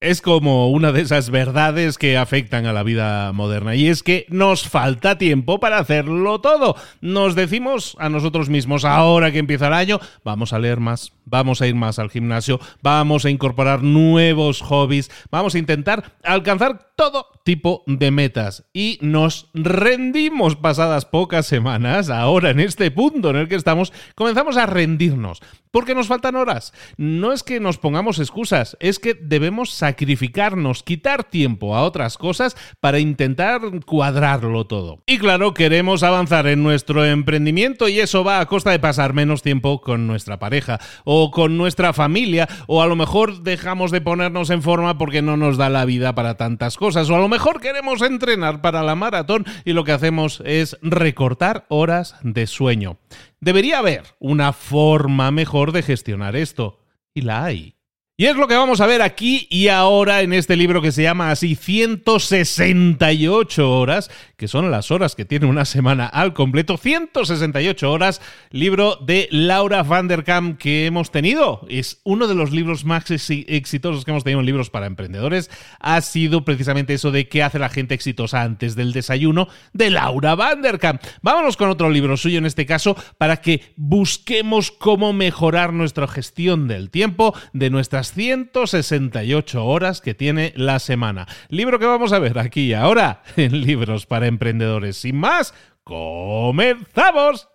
Es como una de esas verdades que afectan a la vida moderna y es que nos falta tiempo para hacerlo todo. Nos decimos a nosotros mismos, ahora que empieza el año, vamos a leer más, vamos a ir más al gimnasio, vamos a incorporar nuevos hobbies, vamos a intentar alcanzar todo tipo de metas y nos rendimos pasadas pocas semanas, ahora en este punto en el que estamos, comenzamos a rendirnos porque nos faltan horas. No es que nos pongamos excusas, es que debemos sacrificarnos, quitar tiempo a otras cosas para intentar cuadrarlo todo. Y claro, queremos avanzar en nuestro emprendimiento y eso va a costa de pasar menos tiempo con nuestra pareja o con nuestra familia o a lo mejor dejamos de ponernos en forma porque no nos da la vida para tantas cosas o a lo mejor queremos entrenar para la maratón y lo que hacemos es recortar horas de sueño. Debería haber una forma mejor de gestionar esto. Y la hay. Y es lo que vamos a ver aquí y ahora en este libro que se llama así 168 horas, que son las horas que tiene una semana al completo, 168 horas, libro de Laura van der Kamp que hemos tenido. Es uno de los libros más exitosos que hemos tenido en libros para emprendedores. Ha sido precisamente eso de qué hace la gente exitosa antes del desayuno de Laura van der Kamp. Vámonos con otro libro suyo en este caso para que busquemos cómo mejorar nuestra gestión del tiempo, de nuestras 168 horas que tiene la semana. Libro que vamos a ver aquí y ahora en Libros para Emprendedores. Sin más, comenzamos.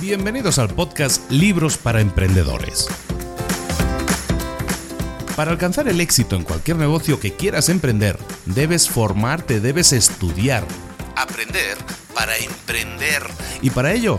Bienvenidos al podcast Libros para Emprendedores para alcanzar el éxito en cualquier negocio que quieras emprender, debes formarte, debes estudiar, aprender para emprender. Y para ello,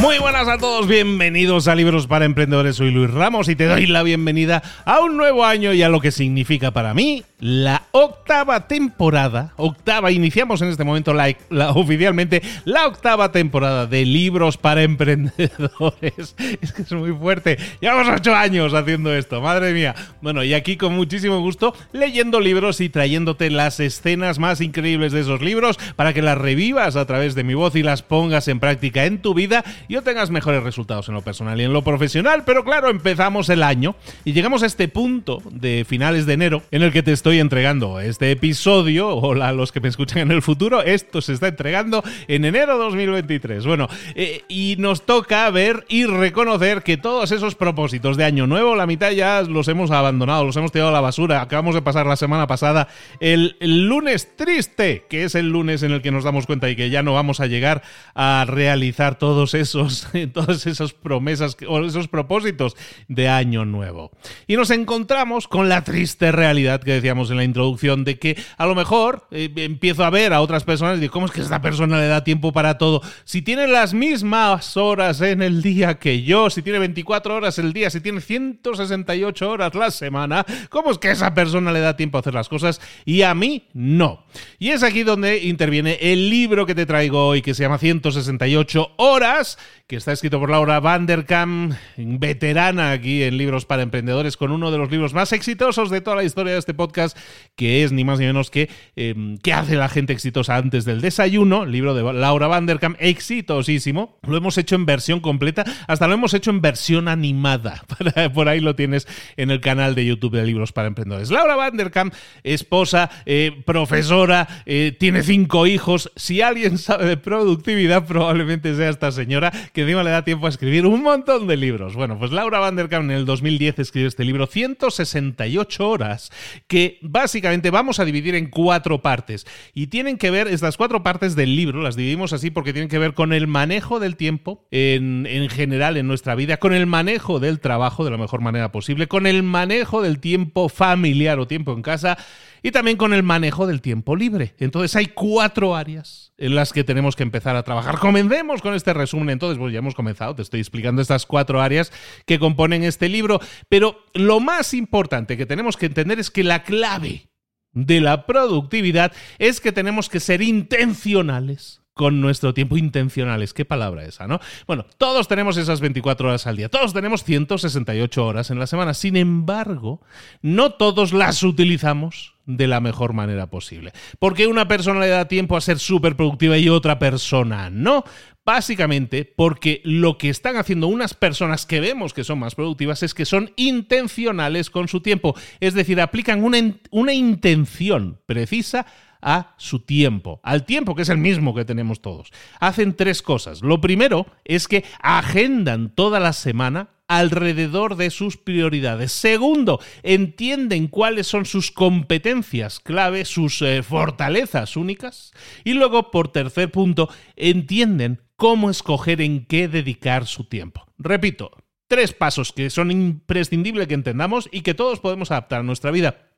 Muy buenas a todos, bienvenidos a Libros para Emprendedores. Soy Luis Ramos y te doy la bienvenida a un nuevo año y a lo que significa para mí la octava temporada, octava, iniciamos en este momento la, oficialmente la octava temporada de libros para emprendedores. Es que es muy fuerte. Llevamos ocho años haciendo esto, madre mía. Bueno, y aquí con muchísimo gusto leyendo libros y trayéndote las escenas más increíbles de esos libros para que las revivas a través de mi voz y las pongas en práctica en tu vida y obtengas mejores resultados en lo personal y en lo profesional. Pero claro, empezamos el año y llegamos a este punto de finales de enero en el que te estoy estoy entregando este episodio, hola a los que me escuchan en el futuro, esto se está entregando en enero 2023. Bueno, eh, y nos toca ver y reconocer que todos esos propósitos de año nuevo, la mitad ya los hemos abandonado, los hemos tirado a la basura. Acabamos de pasar la semana pasada el, lunes triste, que es el lunes en el que nos damos cuenta y que ya no vamos a llegar a realizar todos esos, todas esas promesas o esos propósitos de año nuevo. Y nos encontramos con la triste realidad que decíamos en la introducción, de que a lo mejor eh, empiezo a ver a otras personas y digo, ¿cómo es que esta persona le da tiempo para todo? Si tiene las mismas horas en el día que yo, si tiene 24 horas el día, si tiene 168 horas la semana, ¿cómo es que esa persona le da tiempo a hacer las cosas y a mí no? Y es aquí donde interviene el libro que te traigo hoy, que se llama 168 horas, que está escrito por Laura Vanderkam, veterana aquí en Libros para Emprendedores, con uno de los libros más exitosos de toda la historia de este podcast que es ni más ni menos que em, ¿Qué hace la gente exitosa antes del desayuno? Libro de Laura Vanderkam, exitosísimo. Lo hemos hecho en versión completa, hasta lo hemos hecho en versión animada. Por ahí lo tienes en el canal de YouTube de Libros para Emprendedores. Laura Vanderkam, esposa, eh, profesora, eh, tiene cinco hijos. Si alguien sabe de productividad, probablemente sea esta señora que encima le da tiempo a escribir un montón de libros. Bueno, pues Laura Vanderkam en el 2010 escribió este libro, 168 horas, que básicamente vamos a dividir en cuatro partes. Y tienen que ver, estas cuatro partes del libro, las dividimos así porque tienen que ver con el manejo del tiempo en, en general en nuestra vida, con el manejo del trabajo de la mejor manera posible, con el manejo del tiempo familiar o tiempo en casa y también con el manejo del tiempo libre. Entonces hay cuatro áreas en las que tenemos que empezar a trabajar. Comencemos con este resumen. Entonces, pues ya hemos comenzado, te estoy explicando estas cuatro áreas que componen este libro, pero lo más importante que tenemos que entender es que la clave de la productividad es que tenemos que ser intencionales con nuestro tiempo intencionales. ¿Qué palabra esa, no? Bueno, todos tenemos esas 24 horas al día, todos tenemos 168 horas en la semana. Sin embargo, no todos las utilizamos de la mejor manera posible. Porque una persona le da tiempo a ser súper productiva y otra persona no. Básicamente porque lo que están haciendo unas personas que vemos que son más productivas es que son intencionales con su tiempo. Es decir, aplican una, una intención precisa a su tiempo, al tiempo que es el mismo que tenemos todos. Hacen tres cosas. Lo primero es que agendan toda la semana alrededor de sus prioridades. Segundo, entienden cuáles son sus competencias clave, sus eh, fortalezas únicas. Y luego, por tercer punto, entienden cómo escoger en qué dedicar su tiempo. Repito, tres pasos que son imprescindibles que entendamos y que todos podemos adaptar a nuestra vida.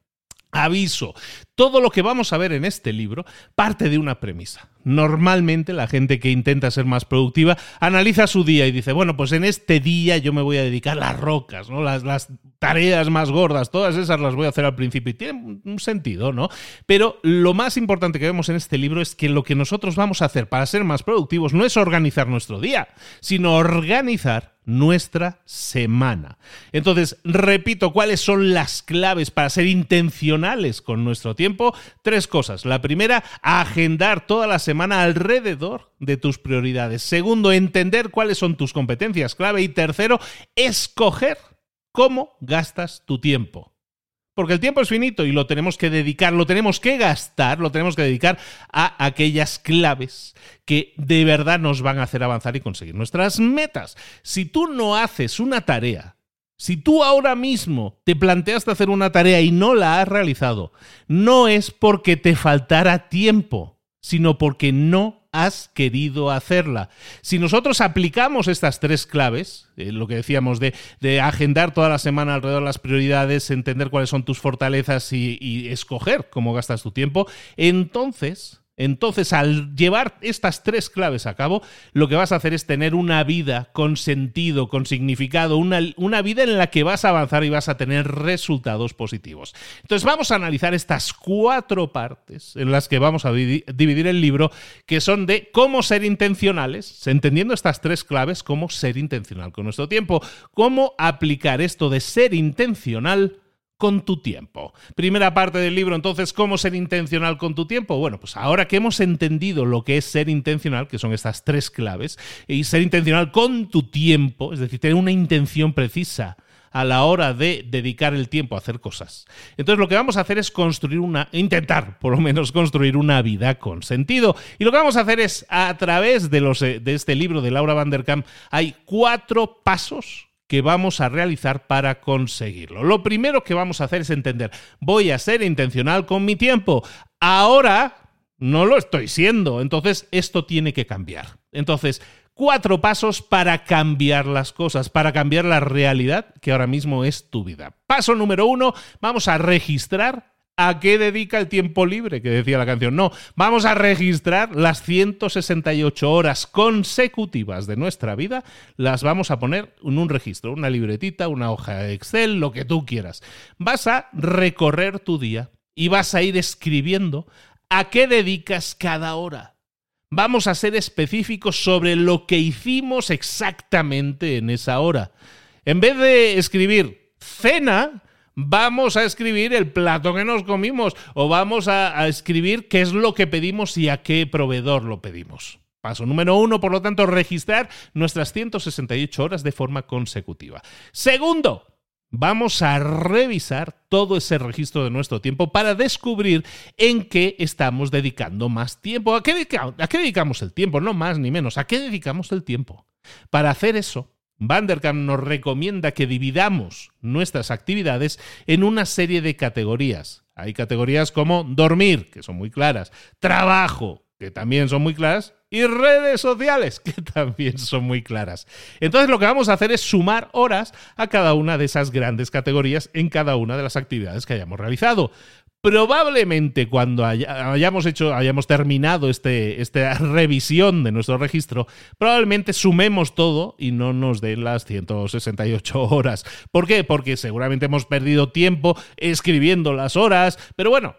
Aviso, todo lo que vamos a ver en este libro parte de una premisa. Normalmente la gente que intenta ser más productiva analiza su día y dice, bueno, pues en este día yo me voy a dedicar las rocas, ¿no? Las, las tareas más gordas, todas esas las voy a hacer al principio y tiene un sentido, ¿no? Pero lo más importante que vemos en este libro es que lo que nosotros vamos a hacer para ser más productivos no es organizar nuestro día, sino organizar nuestra semana. Entonces, repito, ¿cuáles son las claves para ser intencionales con nuestro tiempo? Tres cosas. La primera, agendar toda la semana alrededor de tus prioridades. Segundo, entender cuáles son tus competencias clave. Y tercero, escoger cómo gastas tu tiempo. Porque el tiempo es finito y lo tenemos que dedicar, lo tenemos que gastar, lo tenemos que dedicar a aquellas claves que de verdad nos van a hacer avanzar y conseguir nuestras metas. Si tú no haces una tarea, si tú ahora mismo te planteaste hacer una tarea y no la has realizado, no es porque te faltara tiempo, sino porque no has querido hacerla. Si nosotros aplicamos estas tres claves, eh, lo que decíamos de, agendar toda la semana alrededor de las prioridades, entender cuáles son tus fortalezas y, y escoger cómo gastas tu tiempo, entonces Entonces, al llevar estas tres claves a cabo, lo que vas a hacer es tener una vida con sentido, con significado, una, una, vida en la que vas a avanzar y vas a tener resultados positivos. Entonces, vamos a analizar estas cuatro partes en las que vamos a dividir el libro, que son de cómo ser intencionales, entendiendo estas tres claves, cómo ser intencional con nuestro tiempo, cómo aplicar esto de ser intencional con tu tiempo. Primera parte del libro, entonces, ¿cómo ser intencional con tu tiempo? Bueno, pues ahora que hemos entendido lo que es ser intencional, que son estas tres claves, y ser intencional con tu tiempo, es decir, tener una intención precisa a la hora de dedicar el tiempo a hacer cosas. Entonces lo que vamos a hacer es construir una, intentar por lo menos construir una vida con sentido. Y lo que vamos a hacer es a través de, los, de este libro de Laura Van der Kamp, hay cuatro pasos que vamos a realizar para conseguirlo. Lo primero que vamos a hacer es entender, voy a ser intencional con mi tiempo. Ahora no lo estoy siendo, entonces esto tiene que cambiar. Entonces, cuatro pasos para cambiar las cosas, para cambiar la realidad que ahora mismo es tu vida. Paso número uno, vamos a registrar ¿A qué dedica el tiempo libre? Que decía la canción. No, vamos a registrar las 168 horas consecutivas de nuestra vida, las vamos a poner en un registro, una libretita, una hoja de Excel, lo que tú quieras. Vas a recorrer tu día y vas a ir escribiendo a qué dedicas cada hora. Vamos a ser específicos sobre lo que hicimos exactamente en esa hora. En vez de escribir cena, vamos a escribir el plato que nos comimos o vamos a, escribir qué es lo que pedimos y a qué proveedor lo pedimos. Paso número uno, por lo tanto, registrar nuestras 168 horas de forma consecutiva. Segundo, vamos a revisar todo ese registro de nuestro tiempo para descubrir en qué estamos dedicando más tiempo. ¿A qué, ¿A qué, dedicamos el tiempo? No más ni menos. ¿A qué dedicamos el tiempo? Para hacer eso, Vanderkamp nos recomienda que dividamos nuestras actividades en una serie de categorías. Hay categorías como dormir, que son muy claras, trabajo, que también son muy claras, y redes sociales, que también son muy claras. Entonces lo que vamos a hacer es sumar horas a cada una de esas grandes categorías en cada una de las actividades que hayamos realizado. Probablemente cuando hayamos hecho, hayamos terminado este, esta revisión de nuestro registro, probablemente sumemos todo y no nos den las 168 horas. ¿Por qué? Porque seguramente hemos perdido tiempo escribiendo las horas, pero bueno,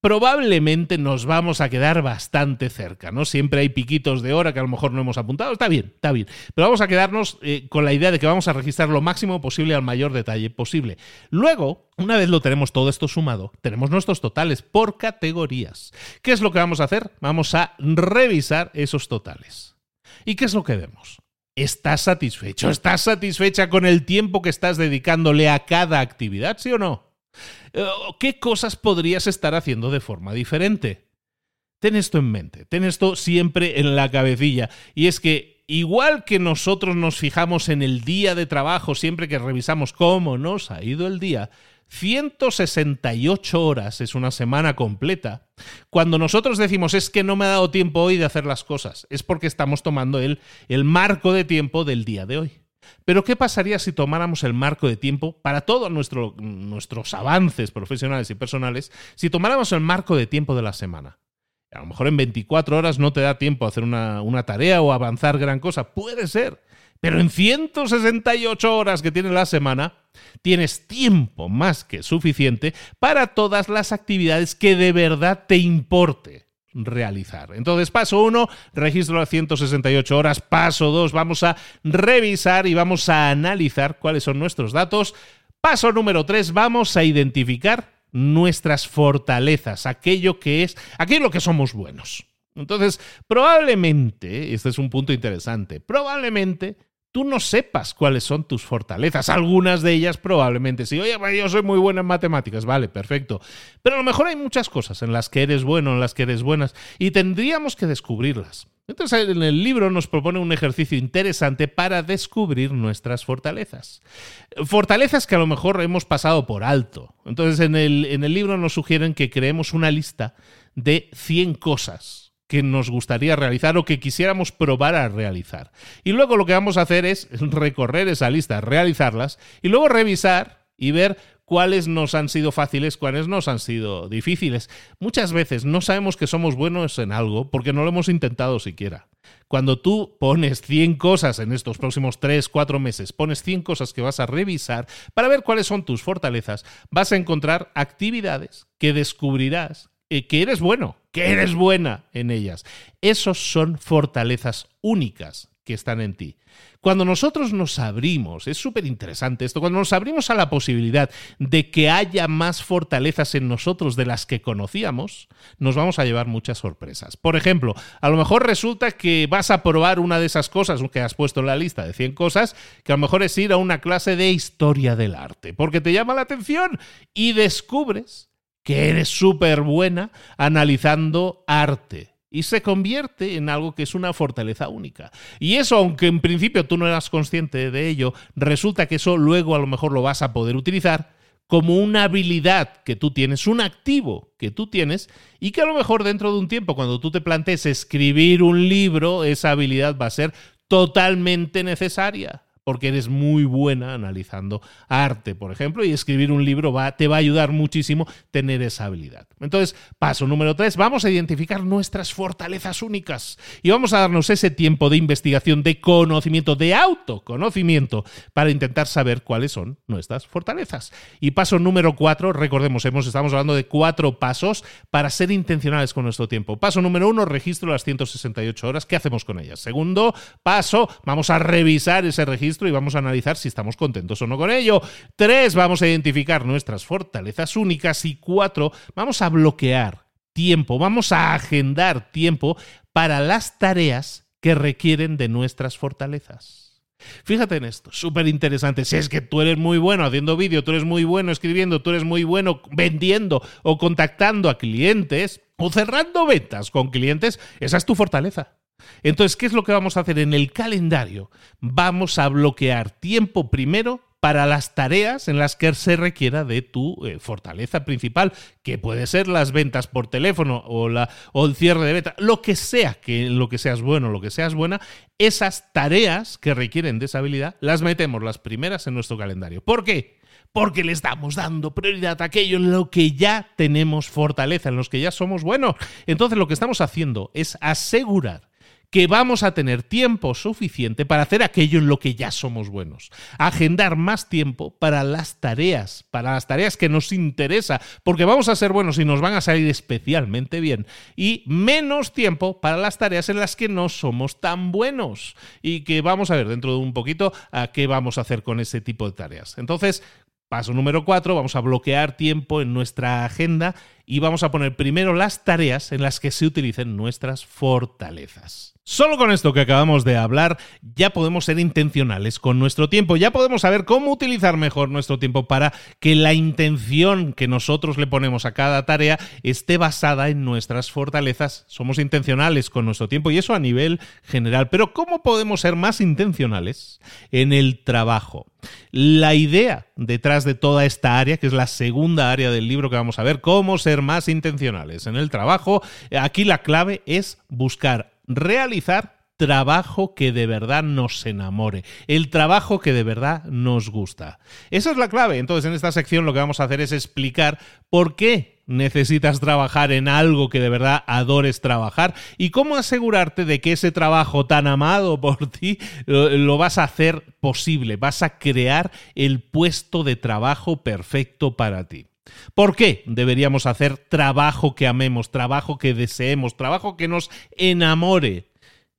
probablemente nos vamos a quedar bastante cerca, ¿no? Siempre hay piquitos de hora que a lo mejor no hemos apuntado, está bien, está bien, pero vamos a quedarnos eh, con la idea de que vamos a registrar lo máximo posible al mayor detalle posible. Luego, una vez lo tenemos todo esto sumado, tenemos nuestros totales por categorías. ¿Qué es lo que vamos a hacer? Vamos a revisar esos totales. ¿Y qué es lo que vemos? ¿Estás satisfecho? ¿Estás satisfecha con el tiempo que estás dedicándole a cada actividad, sí o no? Eh, ¿Qué cosas podrías estar haciendo de forma diferente? Ten esto en mente, ten esto siempre en la cabecilla. Y es que igual que nosotros nos fijamos en el día de trabajo siempre que revisamos cómo nos ha ido el día, 168 horas es una semana completa. Cuando nosotros decimos es que no me ha dado tiempo hoy de hacer las cosas, es porque estamos tomando el, el marco de tiempo del día de hoy. Pero ¿qué pasaría si tomáramos el marco de tiempo para todos nuestros avances profesionales y personales, si tomáramos el marco de tiempo de la semana? A lo mejor en 24 horas no te da tiempo a hacer una, una tarea o avanzar gran cosa, puede ser, pero en 168 horas que tiene la semana, tienes tiempo más que suficiente para todas las actividades que de verdad te importe realizar. Entonces, paso 1, registro las 168 horas. Paso 2, vamos a revisar y vamos a analizar cuáles son nuestros datos. Paso número 3, vamos a identificar nuestras fortalezas, aquello que es, aquello que somos buenos. Entonces, probablemente, este es un punto interesante, probablemente tú no sepas cuáles son tus fortalezas. Algunas de ellas probablemente sí. Oye, yo soy muy buena en matemáticas, vale, perfecto. Pero a lo mejor hay muchas cosas en las que eres bueno, en las que eres buenas, y tendríamos que descubrirlas. Entonces en el libro nos propone un ejercicio interesante para descubrir nuestras fortalezas. Fortalezas que a lo mejor hemos pasado por alto. Entonces en el, en el libro nos sugieren que creemos una lista de 100 cosas que nos gustaría realizar o que quisiéramos probar a realizar. Y luego lo que vamos a hacer es recorrer esa lista, realizarlas y luego revisar y ver cuáles nos han sido fáciles, cuáles nos han sido difíciles. Muchas veces no sabemos que somos buenos en algo porque no lo hemos intentado siquiera. Cuando tú pones 100 cosas en estos próximos 3, 4 meses, pones 100 cosas que vas a revisar para ver cuáles son tus fortalezas, vas a encontrar actividades que descubrirás que eres bueno, que eres buena en ellas. Esos son fortalezas únicas que están en ti. Cuando nosotros nos abrimos, es súper interesante esto, cuando nos abrimos a la posibilidad de que haya más fortalezas en nosotros de las que conocíamos, nos vamos a llevar muchas sorpresas. Por ejemplo, a lo mejor resulta que vas a probar una de esas cosas que has puesto en la lista de 100 cosas, que a lo mejor es ir a una clase de historia del arte, porque te llama la atención y descubres que eres súper buena analizando arte y se convierte en algo que es una fortaleza única. Y eso, aunque en principio tú no eras consciente de ello, resulta que eso luego a lo mejor lo vas a poder utilizar como una habilidad que tú tienes, un activo que tú tienes y que a lo mejor dentro de un tiempo, cuando tú te plantees escribir un libro, esa habilidad va a ser totalmente necesaria porque eres muy buena analizando arte, por ejemplo, y escribir un libro te va a ayudar muchísimo tener esa habilidad. Entonces, paso número tres, vamos a identificar nuestras fortalezas únicas y vamos a darnos ese tiempo de investigación, de conocimiento, de autoconocimiento, para intentar saber cuáles son nuestras fortalezas. Y paso número cuatro, recordemos, hemos, estamos hablando de cuatro pasos para ser intencionales con nuestro tiempo. Paso número uno, registro las 168 horas. ¿Qué hacemos con ellas? Segundo paso, vamos a revisar ese registro y vamos a analizar si estamos contentos o no con ello. Tres, vamos a identificar nuestras fortalezas únicas. Y cuatro, vamos a bloquear tiempo, vamos a agendar tiempo para las tareas que requieren de nuestras fortalezas. Fíjate en esto, súper interesante. Si es que tú eres muy bueno haciendo vídeo, tú eres muy bueno escribiendo, tú eres muy bueno vendiendo o contactando a clientes o cerrando ventas con clientes, esa es tu fortaleza. Entonces, ¿qué es lo que vamos a hacer en el calendario? Vamos a bloquear tiempo primero para las tareas en las que se requiera de tu eh, fortaleza principal, que puede ser las ventas por teléfono o, el cierre de venta, lo que sea, que lo que seas bueno, lo que seas buena, esas tareas que requieren de esa habilidad, las metemos las primeras en nuestro calendario. ¿Por qué? Porque le estamos dando prioridad a aquello en lo que ya tenemos fortaleza, en los que ya somos buenos. Entonces lo que estamos haciendo es asegurar que vamos a tener tiempo suficiente para hacer aquello en lo que ya somos buenos. Agendar más tiempo para las tareas, para las tareas que nos interesa, porque vamos a ser buenos y nos van a salir especialmente bien. Y menos tiempo para las tareas en las que no somos tan buenos. Y que vamos a ver dentro de un poquito a qué vamos a hacer con ese tipo de tareas. Entonces, Paso número cuatro, vamos a bloquear tiempo en nuestra agenda y vamos a poner primero las tareas en las que se utilicen nuestras fortalezas. Solo con esto que acabamos de hablar ya podemos ser intencionales con nuestro tiempo, ya podemos saber cómo utilizar mejor nuestro tiempo para que la intención que nosotros le ponemos a cada tarea esté basada en nuestras fortalezas. Somos intencionales con nuestro tiempo y eso a nivel general, pero ¿cómo podemos ser más intencionales en el trabajo? La idea detrás de toda esta área, que es la segunda área del libro que vamos a ver, cómo ser más intencionales en el trabajo, aquí la clave es buscar realizar trabajo que de verdad nos enamore, el trabajo que de verdad nos gusta. Esa es la clave. Entonces, en esta sección lo que vamos a hacer es explicar por qué necesitas trabajar en algo que de verdad adores trabajar y cómo asegurarte de que ese trabajo tan amado por ti lo, vas a hacer posible, vas a crear el puesto de trabajo perfecto para ti. ¿Por qué deberíamos hacer trabajo que amemos, trabajo que deseemos, trabajo que nos enamore?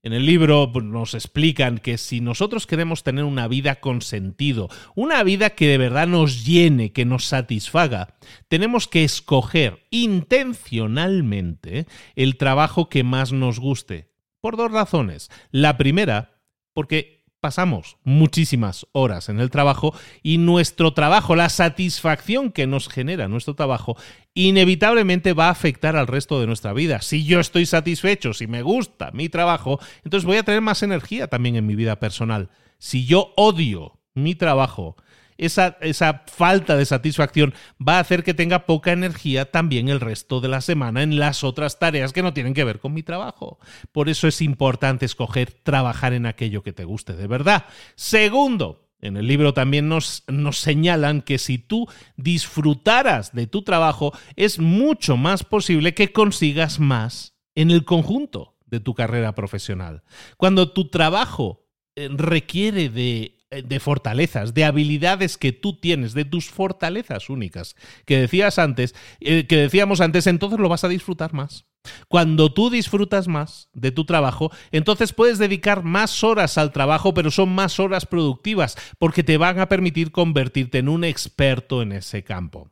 En el libro pues, nos explican que si nosotros queremos tener una vida con sentido, una vida que de verdad nos llene, que nos satisfaga, tenemos que escoger intencionalmente el trabajo que más nos guste. Por dos razones. La primera, porque pasamos muchísimas horas en el trabajo y nuestro trabajo, la satisfacción que nos genera nuestro trabajo, inevitablemente va a afectar al resto de nuestra vida. Si yo estoy satisfecho, si me gusta mi trabajo, entonces voy a tener más energía también en mi vida personal. Si yo odio mi trabajo, esa, esa falta de satisfacción va a hacer que tenga poca energía también el resto de la semana en las otras tareas que no tienen que ver con mi trabajo. Por eso es importante escoger trabajar en aquello que te guste de verdad. Segundo, en el libro también nos, nos, señalan que si tú disfrutaras de tu trabajo, es mucho más posible que consigas más en el conjunto de tu carrera profesional. Cuando tu trabajo eh, requiere de de fortalezas, de habilidades que tú tienes, de tus fortalezas únicas, que decías antes, eh, que decíamos antes, entonces lo vas a disfrutar más. Cuando tú disfrutas más de tu trabajo, entonces puedes dedicar más horas al trabajo, pero son más horas productivas, porque te van a permitir convertirte en un experto en ese campo.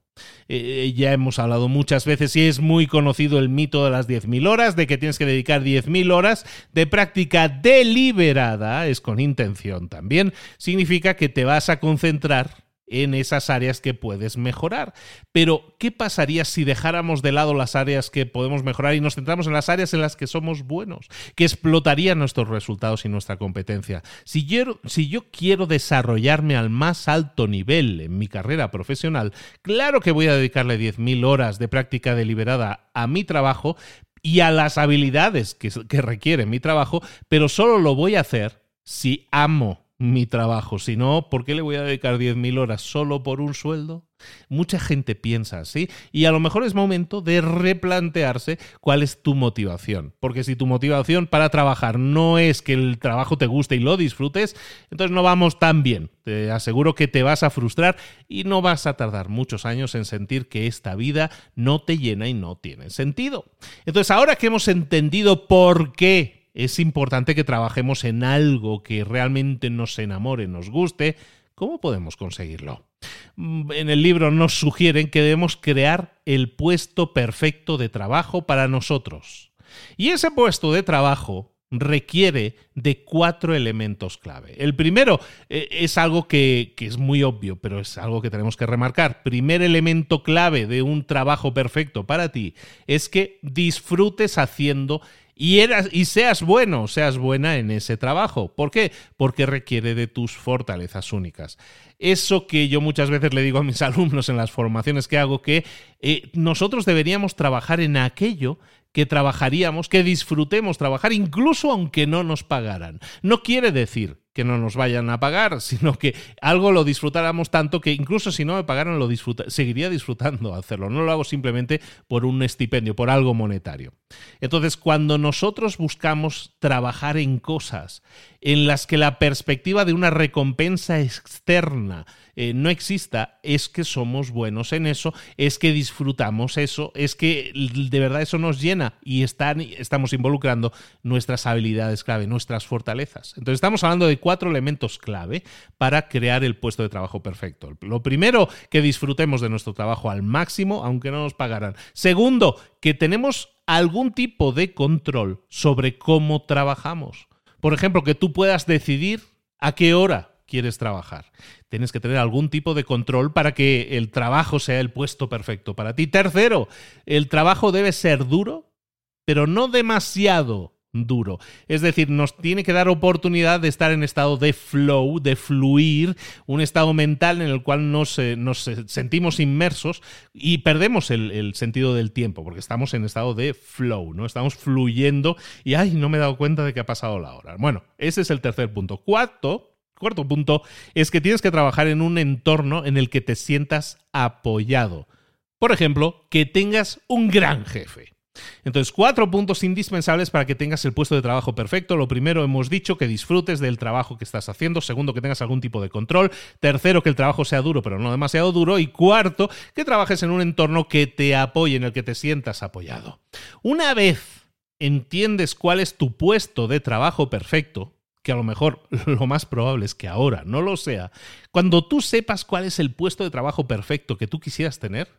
Eh, ya hemos hablado muchas veces y es muy conocido el mito de las 10.000 horas, de que tienes que dedicar 10.000 horas de práctica deliberada, es con intención también, significa que te vas a concentrar en esas áreas que puedes mejorar. Pero, ¿qué pasaría si dejáramos de lado las áreas que podemos mejorar y nos centramos en las áreas en las que somos buenos, que explotarían nuestros resultados y nuestra competencia? Si yo, si yo quiero desarrollarme al más alto nivel en mi carrera profesional, claro que voy a dedicarle 10.000 horas de práctica deliberada a mi trabajo y a las habilidades que, que requiere mi trabajo, pero solo lo voy a hacer si amo mi trabajo. Si no, ¿por qué le voy a dedicar 10.000 horas solo por un sueldo? Mucha gente piensa así y a lo mejor es momento de replantearse cuál es tu motivación. Porque si tu motivación para trabajar no es que el trabajo te guste y lo disfrutes, entonces no vamos tan bien. Te aseguro que te vas a frustrar y no vas a tardar muchos años en sentir que esta vida no te llena y no tiene sentido. Entonces ahora que hemos entendido por qué es importante que trabajemos en algo que realmente nos enamore, nos guste. ¿Cómo podemos conseguirlo? Mm, en el libro nos sugieren que debemos crear el puesto perfecto de trabajo para nosotros. Y ese puesto de trabajo requiere de cuatro elementos clave. El primero eh, es algo que, que, es muy obvio, pero es algo que tenemos que remarcar. Primer elemento clave de un trabajo perfecto para ti es que disfrutes haciendo y, eras, y seas bueno, seas buena en ese trabajo. ¿Por qué? Porque requiere de tus fortalezas únicas. Eso que yo muchas veces le digo a mis alumnos en las formaciones que hago, que eh, nosotros deberíamos trabajar en aquello que trabajaríamos, que disfrutemos trabajar, incluso aunque no nos pagaran. No quiere decir que no nos vayan a pagar, sino que algo lo disfrutáramos tanto que incluso si no me pagaran, lo seguiría disfrutando hacerlo. No lo hago simplemente por un estipendio, por algo monetario. Entonces, cuando nosotros buscamos trabajar en cosas en las que la perspectiva de una recompensa externa eh, no exista, es que somos buenos en eso, es que disfrutamos eso, es que de verdad eso nos llena y están, estamos involucrando nuestras habilidades clave, nuestras fortalezas. Entonces estamos hablando de cuatro elementos clave para crear el puesto de trabajo perfecto. Lo primero, que disfrutemos de nuestro trabajo al máximo, aunque no nos pagaran. Segundo, que tenemos algún tipo de control sobre cómo trabajamos. Por ejemplo, que tú puedas decidir a qué hora quieres trabajar. Tienes que tener algún tipo de control para que el trabajo sea el puesto perfecto para ti. Tercero, el trabajo debe ser duro, pero no demasiado duro. Es decir, nos tiene que dar oportunidad de estar en estado de flow, de fluir, un estado mental en el cual nos, eh, nos eh, sentimos inmersos y perdemos el, el, sentido del tiempo, porque estamos en estado de flow, ¿no? Estamos fluyendo y, ay, no me he dado cuenta de que ha pasado la hora. Bueno, ese es el tercer punto. Cuarto, Cuarto punto es que tienes que trabajar en un entorno en el que te sientas apoyado. Por ejemplo, que tengas un gran jefe. Entonces, cuatro puntos indispensables para que tengas el puesto de trabajo perfecto. Lo primero, hemos dicho que disfrutes del trabajo que estás haciendo. Segundo, que tengas algún tipo de control. Tercero, que el trabajo sea duro, pero no demasiado duro. Y cuarto, que trabajes en un entorno que te apoye, en el que te sientas apoyado. Una vez entiendes cuál es tu puesto de trabajo perfecto, que a lo mejor lo más probable es que ahora no lo sea, cuando tú sepas cuál es el puesto de trabajo perfecto que tú quisieras tener,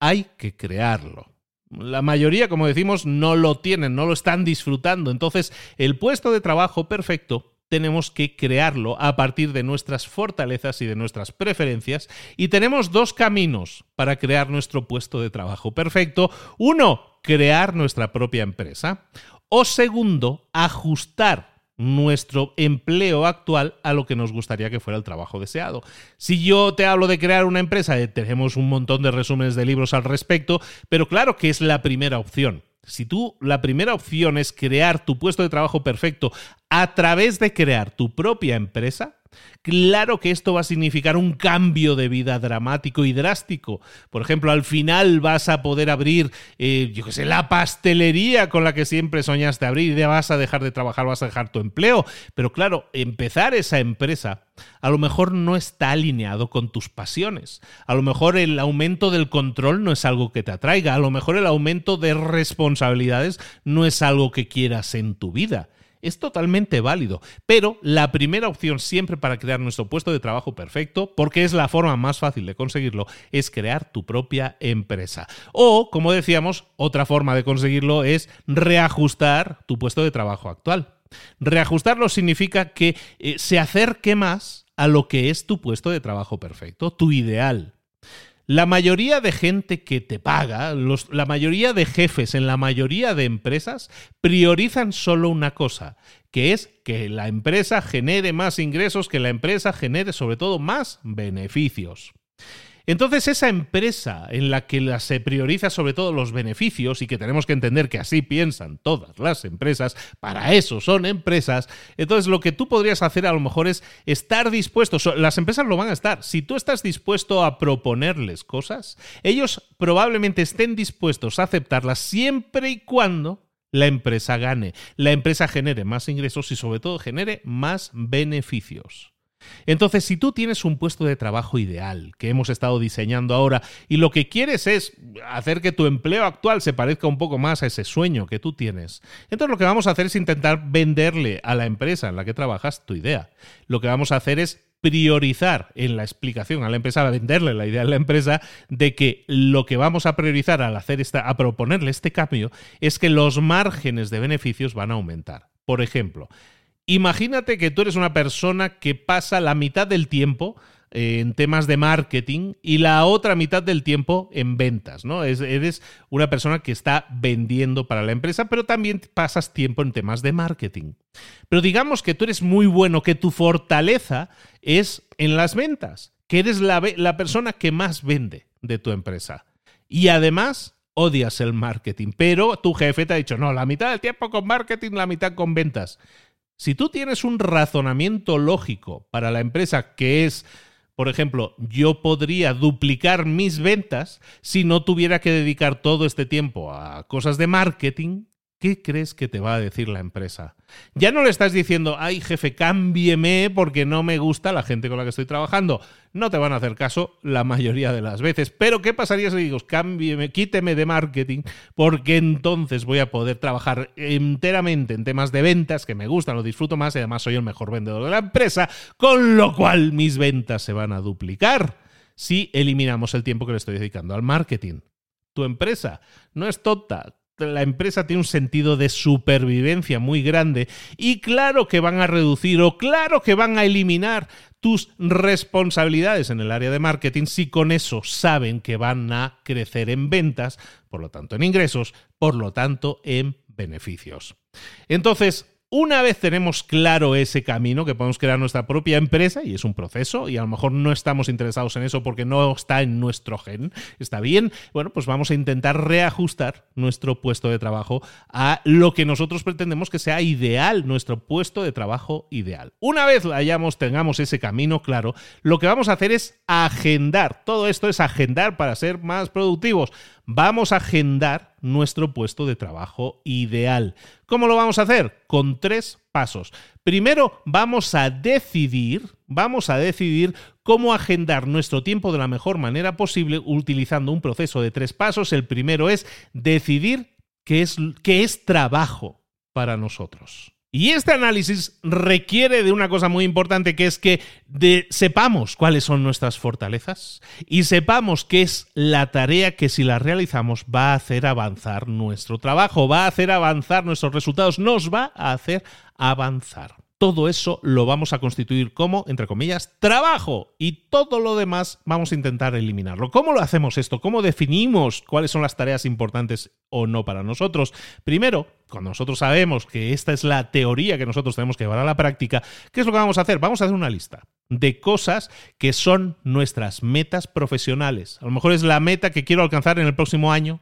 hay que crearlo. La mayoría, como decimos, no lo tienen, no lo están disfrutando. Entonces, el puesto de trabajo perfecto tenemos que crearlo a partir de nuestras fortalezas y de nuestras preferencias. Y tenemos dos caminos para crear nuestro puesto de trabajo perfecto. Uno, crear nuestra propia empresa. O segundo, ajustar nuestro empleo actual a lo que nos gustaría que fuera el trabajo deseado. Si yo te hablo de crear una empresa, eh, tenemos un montón de resúmenes de libros al respecto, pero claro que es la primera opción. Si tú la primera opción es crear tu puesto de trabajo perfecto a través de crear tu propia empresa, Claro que esto va a significar un cambio de vida dramático y drástico. Por ejemplo, al final vas a poder abrir, eh, yo qué sé, la pastelería con la que siempre soñaste abrir y vas a dejar de trabajar, vas a dejar tu empleo. Pero claro, empezar esa empresa a lo mejor no está alineado con tus pasiones. A lo mejor el aumento del control no es algo que te atraiga. A lo mejor el aumento de responsabilidades no es algo que quieras en tu vida es totalmente válido. Pero la primera opción siempre para crear nuestro puesto de trabajo perfecto, porque es la forma más fácil de conseguirlo, es crear tu propia empresa. O, como decíamos, otra forma de conseguirlo es reajustar tu puesto de trabajo actual. Reajustarlo significa que eh, se acerque más a lo que es tu puesto de trabajo perfecto, tu ideal. La mayoría de gente que te paga, la mayoría de jefes en la mayoría de empresas priorizan solo una cosa, que es que la empresa genere más ingresos, que la empresa genere sobre todo más beneficios. Entonces esa empresa en la que se prioriza sobre todo los beneficios y que tenemos que entender que así piensan todas las empresas, para eso son empresas, entonces lo que tú podrías hacer a lo mejor es estar dispuesto, las empresas lo van a estar, si tú estás dispuesto a proponerles cosas, ellos probablemente estén dispuestos a aceptarlas siempre y cuando la empresa gane, la empresa genere más ingresos y sobre todo genere más beneficios. Entonces, si tú tienes un puesto de trabajo ideal que hemos estado diseñando ahora y lo que quieres es hacer que tu empleo actual se parezca un poco más a ese sueño que tú tienes, entonces lo que vamos a hacer es intentar venderle a la empresa en la que trabajas tu idea. Lo que vamos a hacer es priorizar en la explicación a la empresa, a venderle la idea a la empresa de que lo que vamos a priorizar al hacer esta, a proponerle este cambio es que los márgenes de beneficios van a aumentar. Por ejemplo, Imagínate que tú eres una persona que pasa la mitad del tiempo eh, en temas de marketing y la otra mitad del tiempo en ventas, ¿no? eres una persona que está vendiendo para la empresa, pero también pasas tiempo en temas de marketing. Pero digamos que tú eres muy bueno, que tu fortaleza es en las ventas, que eres la persona que más vende de tu empresa. Y además odias el marketing, pero tu jefe te ha dicho, no, la mitad del tiempo con marketing, la mitad con ventas. Si tú tienes un razonamiento lógico para la empresa que es, por ejemplo, yo podría duplicar mis ventas si no tuviera que dedicar todo este tiempo a cosas de marketing, ¿qué crees que te va a decir la empresa? Ya no le estás diciendo, ay jefe, cámbieme porque no me gusta la gente con la que estoy trabajando. No te van a hacer caso la mayoría de las veces. Pero ¿qué pasaría si digo, cámbieme, quíteme de marketing porque entonces voy a poder trabajar enteramente en temas de ventas que me gustan, lo disfruto más y además soy el mejor vendedor de la empresa, con lo cual mis ventas se van a duplicar si eliminamos el tiempo que le estoy dedicando al marketing. Tu empresa no es tonta, la empresa tiene un sentido de supervivencia muy grande y claro que van a reducir o claro que van a eliminar tus responsabilidades en el área de marketing si con eso saben que van a crecer en ventas, por lo tanto en ingresos, por lo tanto en beneficios. Entonces, una vez tenemos claro ese camino, que podemos crear nuestra propia empresa, y es un proceso, y a lo mejor no estamos interesados en eso porque no está en nuestro gen, está bien, bueno, pues vamos a intentar reajustar nuestro puesto de trabajo a lo que nosotros pretendemos que sea ideal, nuestro puesto de trabajo ideal. Una vez hayamos, tengamos ese camino claro, lo que vamos a hacer es agendar. Todo esto es agendar para ser más productivos vamos a agendar nuestro puesto de trabajo ideal. ¿Cómo lo vamos a hacer? Con tres pasos. Primero, vamos a decidir, vamos a decidir cómo agendar nuestro tiempo de la mejor manera posible utilizando un proceso de tres pasos. El primero es decidir qué es, qué es trabajo para nosotros. Y este análisis requiere de una cosa muy importante que es que sepamos cuáles son nuestras fortalezas y sepamos qué es la tarea que si la realizamos va a hacer avanzar nuestro trabajo, va a hacer avanzar nuestros resultados, nos va a hacer avanzar todo eso lo vamos a constituir como, entre comillas, trabajo y todo lo demás vamos a intentar eliminarlo. ¿Cómo lo hacemos esto? ¿Cómo definimos cuáles son las tareas importantes o no para nosotros? Primero, cuando nosotros sabemos que esta es la teoría que nosotros tenemos que llevar a la práctica, ¿qué es lo que vamos a hacer? Vamos a hacer una lista de cosas que son nuestras metas profesionales. A lo mejor es la meta que quiero alcanzar en el próximo año,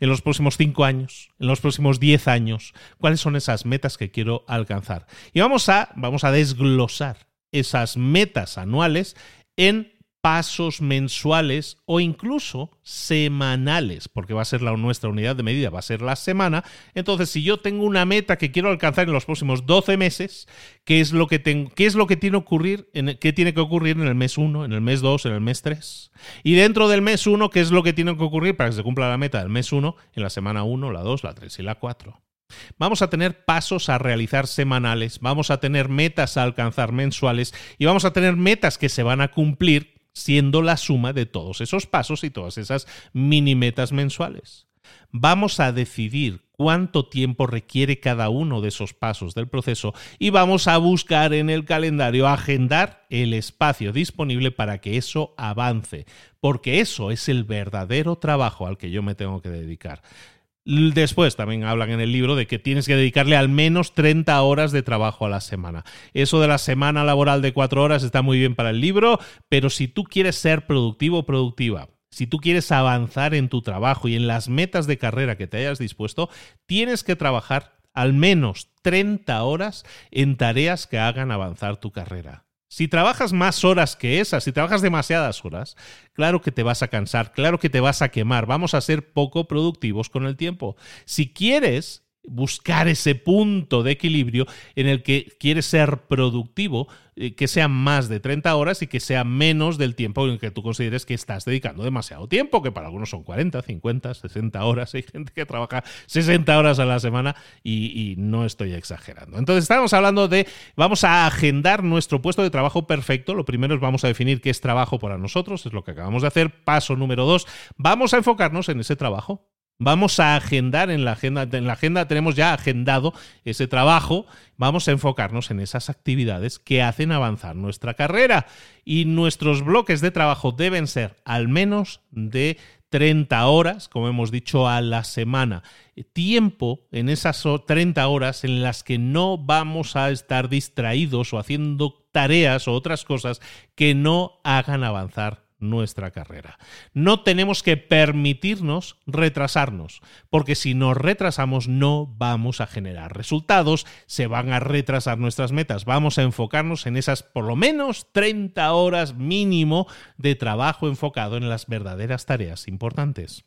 en los próximos cinco años, en los próximos diez años, cuáles son esas metas que quiero alcanzar. Y vamos a, vamos a desglosar esas metas anuales en pasos mensuales o incluso semanales, porque va a ser nuestra unidad de medida, va a ser la semana. Entonces, si yo tengo una meta que quiero alcanzar en los próximos 12 meses, ¿qué es lo que, tengo, qué es lo que tiene, ocurrir qué tiene que ocurrir en el mes 1, en el mes 2, en el mes 3? Y dentro del mes 1, ¿qué es lo que tiene que ocurrir para que se cumpla la meta del mes 1 en la semana 1, la 2, la 3 y la 4? Vamos a tener pasos a realizar semanales, vamos a tener metas a alcanzar mensuales y vamos a tener metas que se van a cumplir siendo la suma de todos esos pasos y todas esas mini metas mensuales. Vamos a decidir cuánto tiempo requiere cada uno de esos pasos del proceso y vamos a buscar en el calendario agendar el espacio disponible para que eso avance, porque eso es el verdadero trabajo al que yo me tengo que dedicar. Después también hablan en el libro de que tienes que dedicarle al menos 30 horas de trabajo a la semana. Eso de la semana laboral de 4 horas está muy bien para el libro, pero si tú quieres ser productivo o productiva, si tú quieres avanzar en tu trabajo y en las metas de carrera que te hayas dispuesto, tienes que trabajar al menos 30 horas en tareas que hagan avanzar tu carrera. Si trabajas más horas que esas, si trabajas demasiadas horas, claro que te vas a cansar, claro que te vas a quemar, vamos a ser poco productivos con el tiempo. Si quieres buscar ese punto de equilibrio en el que quieres ser productivo, eh, que sea más de 30 horas y que sea menos del tiempo en el que tú consideres que estás dedicando demasiado tiempo, que para algunos son 40, 50, 60 horas. Hay gente que trabaja 60 horas a la semana y, y no estoy exagerando. Entonces estamos hablando de, vamos a agendar nuestro puesto de trabajo perfecto. Lo primero es vamos a definir qué es trabajo para nosotros, es lo que acabamos de hacer. Paso número dos, vamos a enfocarnos en ese trabajo. Vamos a agendar en la agenda, en la agenda tenemos ya agendado ese trabajo, vamos a enfocarnos en esas actividades que hacen avanzar nuestra carrera y nuestros bloques de trabajo deben ser al menos de 30 horas, como hemos dicho, a la semana. Tiempo en esas 30 horas en las que no vamos a estar distraídos o haciendo tareas o otras cosas que no hagan avanzar nuestra carrera. No tenemos que permitirnos retrasarnos, porque si nos retrasamos no vamos a generar resultados, se van a retrasar nuestras metas. Vamos a enfocarnos en esas por lo menos 30 horas mínimo de trabajo enfocado en las verdaderas tareas importantes.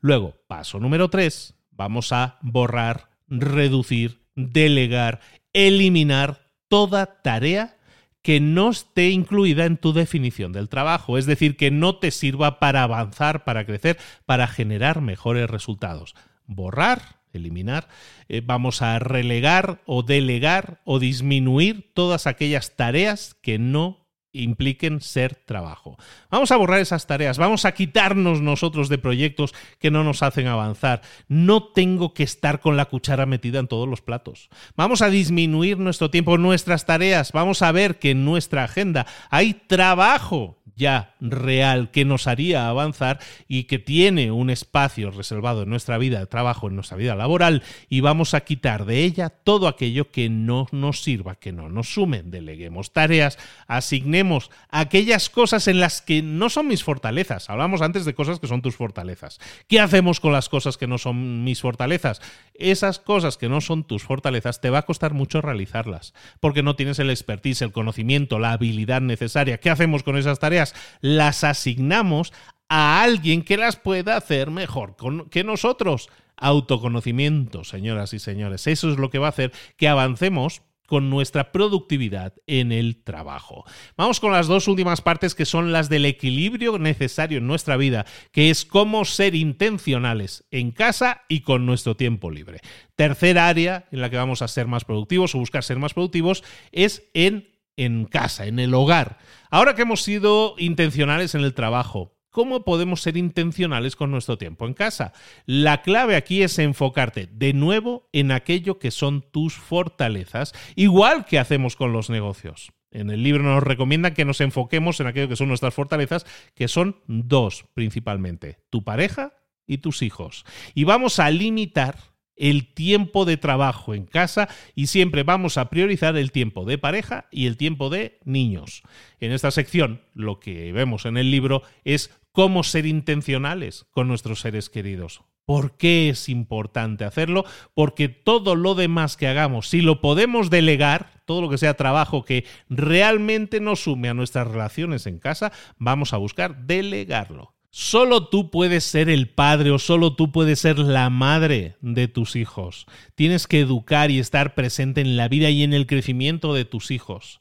Luego, paso número 3, vamos a borrar, reducir, delegar, eliminar toda tarea que no esté incluida en tu definición del trabajo, es decir, que no te sirva para avanzar, para crecer, para generar mejores resultados. Borrar, eliminar, eh, vamos a relegar o delegar o disminuir todas aquellas tareas que no impliquen ser trabajo. Vamos a borrar esas tareas, vamos a quitarnos nosotros de proyectos que no nos hacen avanzar. No tengo que estar con la cuchara metida en todos los platos. Vamos a disminuir nuestro tiempo, nuestras tareas. Vamos a ver que en nuestra agenda hay trabajo ya real que nos haría avanzar y que tiene un espacio reservado en nuestra vida de trabajo, en nuestra vida laboral, y vamos a quitar de ella todo aquello que no nos sirva, que no nos sumen. Deleguemos tareas, asignemos aquellas cosas en las que no son mis fortalezas. Hablamos antes de cosas que son tus fortalezas. ¿Qué hacemos con las cosas que no son mis fortalezas? Esas cosas que no son tus fortalezas te va a costar mucho realizarlas, porque no tienes el expertise, el conocimiento, la habilidad necesaria. ¿Qué hacemos con esas tareas? las asignamos a alguien que las pueda hacer mejor que nosotros. Autoconocimiento, señoras y señores. Eso es lo que va a hacer que avancemos con nuestra productividad en el trabajo. Vamos con las dos últimas partes que son las del equilibrio necesario en nuestra vida, que es cómo ser intencionales en casa y con nuestro tiempo libre. Tercera área en la que vamos a ser más productivos o buscar ser más productivos es en en casa, en el hogar. Ahora que hemos sido intencionales en el trabajo, ¿Cómo podemos ser intencionales con nuestro tiempo en casa? La clave aquí es enfocarte de nuevo en aquello que son tus fortalezas, igual que hacemos con los negocios. En el libro nos recomiendan que nos enfoquemos en aquello que son nuestras fortalezas, que son dos principalmente, tu pareja y tus hijos. Y vamos a limitar el tiempo de trabajo en casa y siempre vamos a priorizar el tiempo de pareja y el tiempo de niños. En esta sección lo que vemos en el libro es cómo ser intencionales con nuestros seres queridos. ¿Por qué es importante hacerlo? Porque todo lo demás que hagamos, si lo podemos delegar, todo lo que sea trabajo que realmente nos sume a nuestras relaciones en casa, vamos a buscar delegarlo. Solo tú puedes ser el padre o solo tú puedes ser la madre de tus hijos. Tienes que educar y estar presente en la vida y en el crecimiento de tus hijos.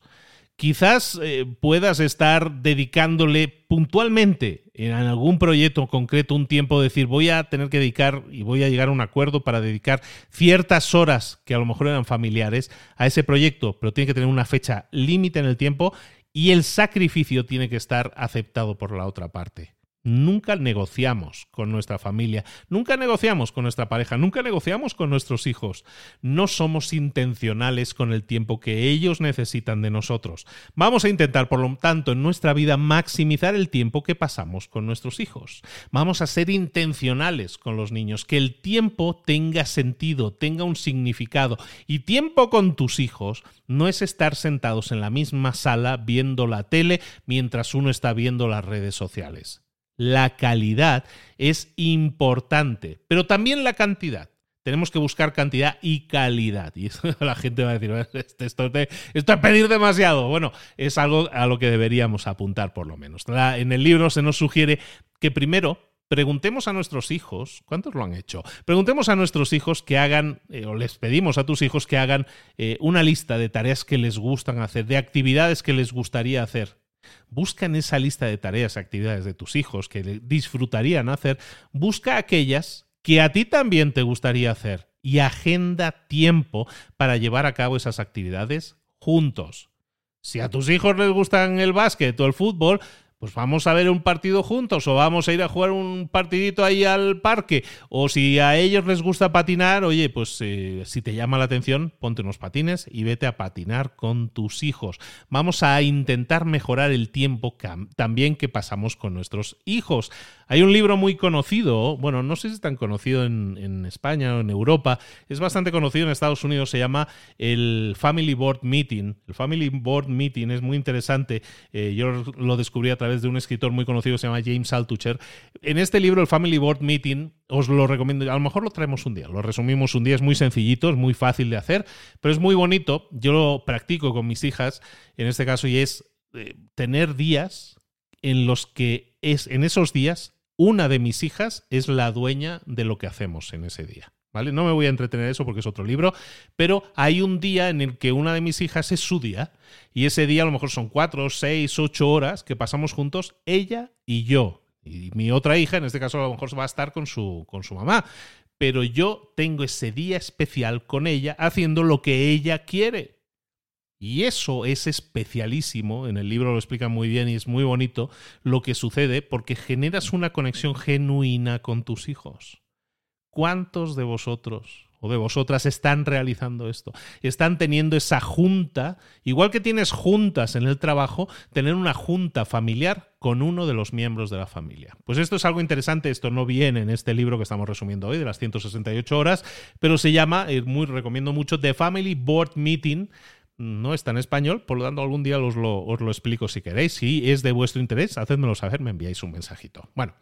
Quizás eh, puedas estar dedicándole puntualmente en algún proyecto concreto un tiempo, decir voy a tener que dedicar y voy a llegar a un acuerdo para dedicar ciertas horas que a lo mejor eran familiares a ese proyecto, pero tiene que tener una fecha límite en el tiempo y el sacrificio tiene que estar aceptado por la otra parte. Nunca negociamos con nuestra familia, nunca negociamos con nuestra pareja, nunca negociamos con nuestros hijos. No somos intencionales con el tiempo que ellos necesitan de nosotros. Vamos a intentar, por lo tanto, en nuestra vida maximizar el tiempo que pasamos con nuestros hijos. Vamos a ser intencionales con los niños, que el tiempo tenga sentido, tenga un significado. Y tiempo con tus hijos no es estar sentados en la misma sala viendo la tele mientras uno está viendo las redes sociales la calidad es importante, pero también la cantidad. Tenemos que buscar cantidad y calidad. Y eso la gente va a decir, esto, es pedir demasiado. Bueno, es algo a lo que deberíamos apuntar por lo menos. En el libro se nos sugiere que primero preguntemos a nuestros hijos, ¿cuántos lo han hecho? Preguntemos a nuestros hijos que hagan, eh, o les pedimos a tus hijos que hagan eh, una lista de tareas que les gustan hacer, de actividades que les gustaría hacer Busca en esa lista de tareas actividades de tus hijos que disfrutarían hacer, busca aquellas que a ti también te gustaría hacer y agenda tiempo para llevar a cabo esas actividades juntos. Si a tus hijos les gustan el básquet o el fútbol, pues vamos a ver un partido juntos o vamos a ir a jugar un partidito ahí al parque o si a ellos les gusta patinar, oye, pues eh, si te llama la atención, ponte unos patines y vete a patinar con tus hijos. Vamos a intentar mejorar el tiempo también que pasamos con nuestros hijos. Hay un libro muy conocido, bueno, no sé si es tan conocido en, España o en Europa, es bastante conocido en Estados Unidos, se llama el Family Board Meeting. El Family Board Meeting es muy interesante, eh, yo lo descubrí a través de un escritor muy conocido que se llama James Altucher. En este libro, el Family Board Meeting, os lo recomiendo, a lo mejor lo traemos un día, lo resumimos un día, es muy sencillito, es muy fácil de hacer, pero es muy bonito, yo lo practico con mis hijas, en este caso, y es eh, tener días en los que es en esos días una de mis hijas es la dueña de lo que hacemos en ese día. ¿Vale? No me voy a entretener eso porque es otro libro, pero hay un día en el que una de mis hijas es su día y ese día a lo mejor son cuatro, seis, ocho horas que pasamos juntos, ella y yo. Y mi otra hija, en este caso a lo mejor va a estar con su, con su mamá. Pero yo tengo ese día especial con ella haciendo lo que ella quiere. Y eso es especialísimo, en el libro lo explica muy bien y es muy bonito lo que sucede porque generas una conexión genuina con tus hijos. ¿Cuántos de vosotros o de vosotras están realizando esto? Están teniendo esa junta, igual que tienes juntas en el trabajo, tener una junta familiar con uno de los miembros de la familia. Pues esto es algo interesante, esto no viene en este libro que estamos resumiendo hoy de las 168 horas, pero se llama, eh, muy recomiendo mucho, The Family Board Meeting no está en español, por lo tanto algún día os lo, os lo explico si queréis. Si es de vuestro interés, hacedmelo saber, me enviáis un mensajito. Bueno,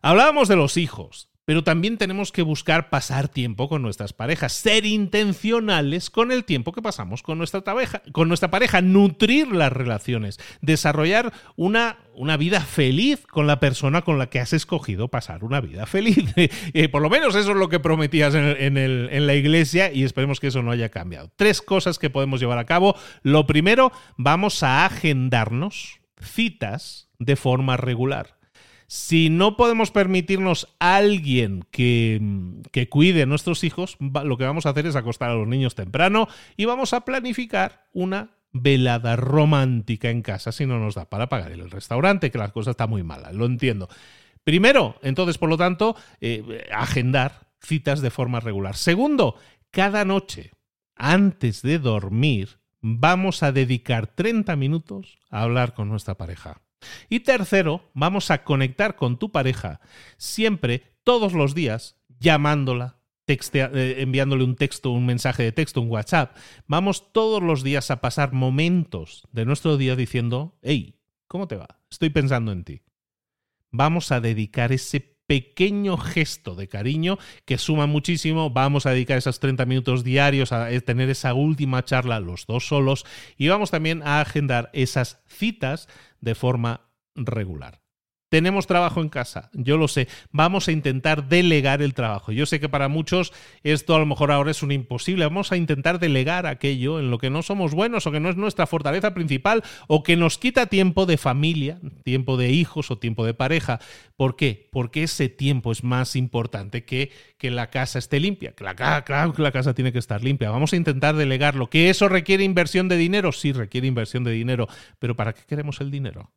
hablábamos de los hijos, pero también tenemos que buscar pasar tiempo con nuestras parejas, ser intencionales con el tiempo que pasamos con nuestra con nuestra pareja nutrir las relaciones, desarrollar una, una vida feliz con la persona con la que has escogido pasar una vida feliz. Eh, por lo menos eso es lo que prometías en, en la iglesia y esperemos que eso no haya cambiado. Tres cosas que podemos llevar a cabo. Lo primero, vamos a agendarnos citas de forma regular. Si no podemos permitirnos a alguien que, que cuide a nuestros hijos, lo que vamos a hacer es acostar a los niños temprano y vamos a planificar una velada romántica en casa si no nos da para pagar el restaurante, que la cosa está muy mala, lo entiendo. Primero, entonces, por lo tanto, eh, agendar citas de forma regular. Segundo, cada noche, antes de dormir, vamos a dedicar 30 minutos a hablar con nuestra pareja. Y tercero, vamos a conectar con tu pareja siempre, todos los días, llamándola, eh, enviándole un texto, un mensaje de texto, un WhatsApp. Vamos todos los días a pasar momentos de nuestro día diciendo, hey, ¿cómo te va? Estoy pensando en ti. Vamos a dedicar ese pequeño gesto de cariño que suma muchísimo. Vamos a dedicar esos 30 minutos diarios a tener esa última charla los dos solos y vamos también a agendar esas citas de forma regular. Tenemos trabajo en casa, yo lo sé. Vamos a intentar delegar el trabajo. Yo sé que para muchos esto a lo mejor ahora es un imposible. Vamos a intentar delegar aquello en lo que no somos buenos o que no es nuestra fortaleza principal o que nos quita tiempo de familia, tiempo de hijos o tiempo de pareja. ¿Por qué? Porque ese tiempo es más importante que que la casa esté limpia. La, claro que la casa tiene que estar limpia. Vamos a intentar delegarlo. ¿Que eso requiere inversión de dinero? Sí, requiere inversión de dinero. Pero ¿para qué queremos el dinero?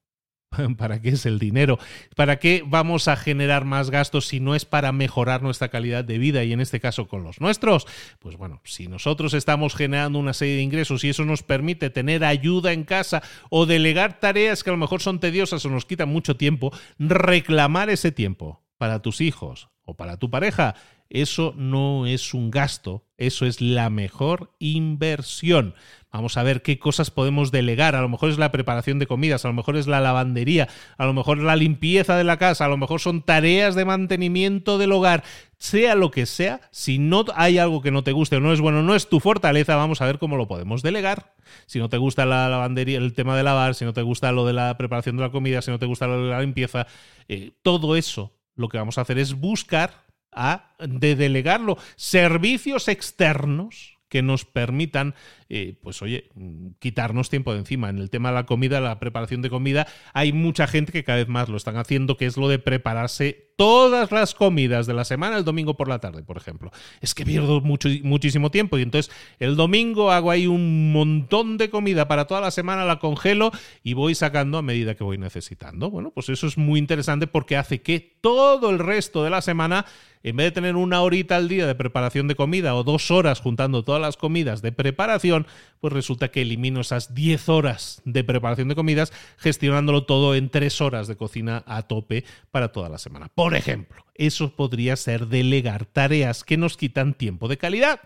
¿Para qué es el dinero? ¿Para qué vamos a generar más gastos si no es para mejorar nuestra calidad de vida y en este caso con los nuestros? Pues bueno, si nosotros estamos generando una serie de ingresos y eso nos permite tener ayuda en casa o delegar tareas que a lo mejor son tediosas o nos quitan mucho tiempo, reclamar ese tiempo para tus hijos o para tu pareja, eso no es un gasto, eso es la mejor inversión. Vamos a ver qué cosas podemos delegar. A lo mejor es la preparación de comidas, a lo mejor es la lavandería, a lo mejor la limpieza de la casa, a lo mejor son tareas de mantenimiento del hogar. Sea lo que sea, si no hay algo que no te guste o no es bueno, no es tu fortaleza, vamos a ver cómo lo podemos delegar. Si no te gusta la lavandería, el tema de lavar, si no te gusta lo de la preparación de la comida, si no te gusta lo de la limpieza, eh, todo eso lo que vamos a hacer es buscar a de delegarlo servicios externos que nos permitan, eh, pues oye, quitarnos tiempo de encima. En el tema de la comida, la preparación de comida, hay mucha gente que cada vez más lo están haciendo, que es lo de prepararse todas las comidas de la semana el domingo por la tarde, por ejemplo. Es que pierdo mucho, muchísimo tiempo y entonces el domingo hago ahí un montón de comida para toda la semana, la congelo y voy sacando a medida que voy necesitando. Bueno, pues eso es muy interesante porque hace que todo el resto de la semana en vez de tener una horita al día de preparación de comida o dos horas juntando todas las comidas de preparación, pues resulta que elimino esas 10 horas de preparación de comidas gestionándolo todo en 3 horas de cocina a tope para toda la semana. Por ejemplo, eso podría ser delegar tareas que nos quitan tiempo de calidad.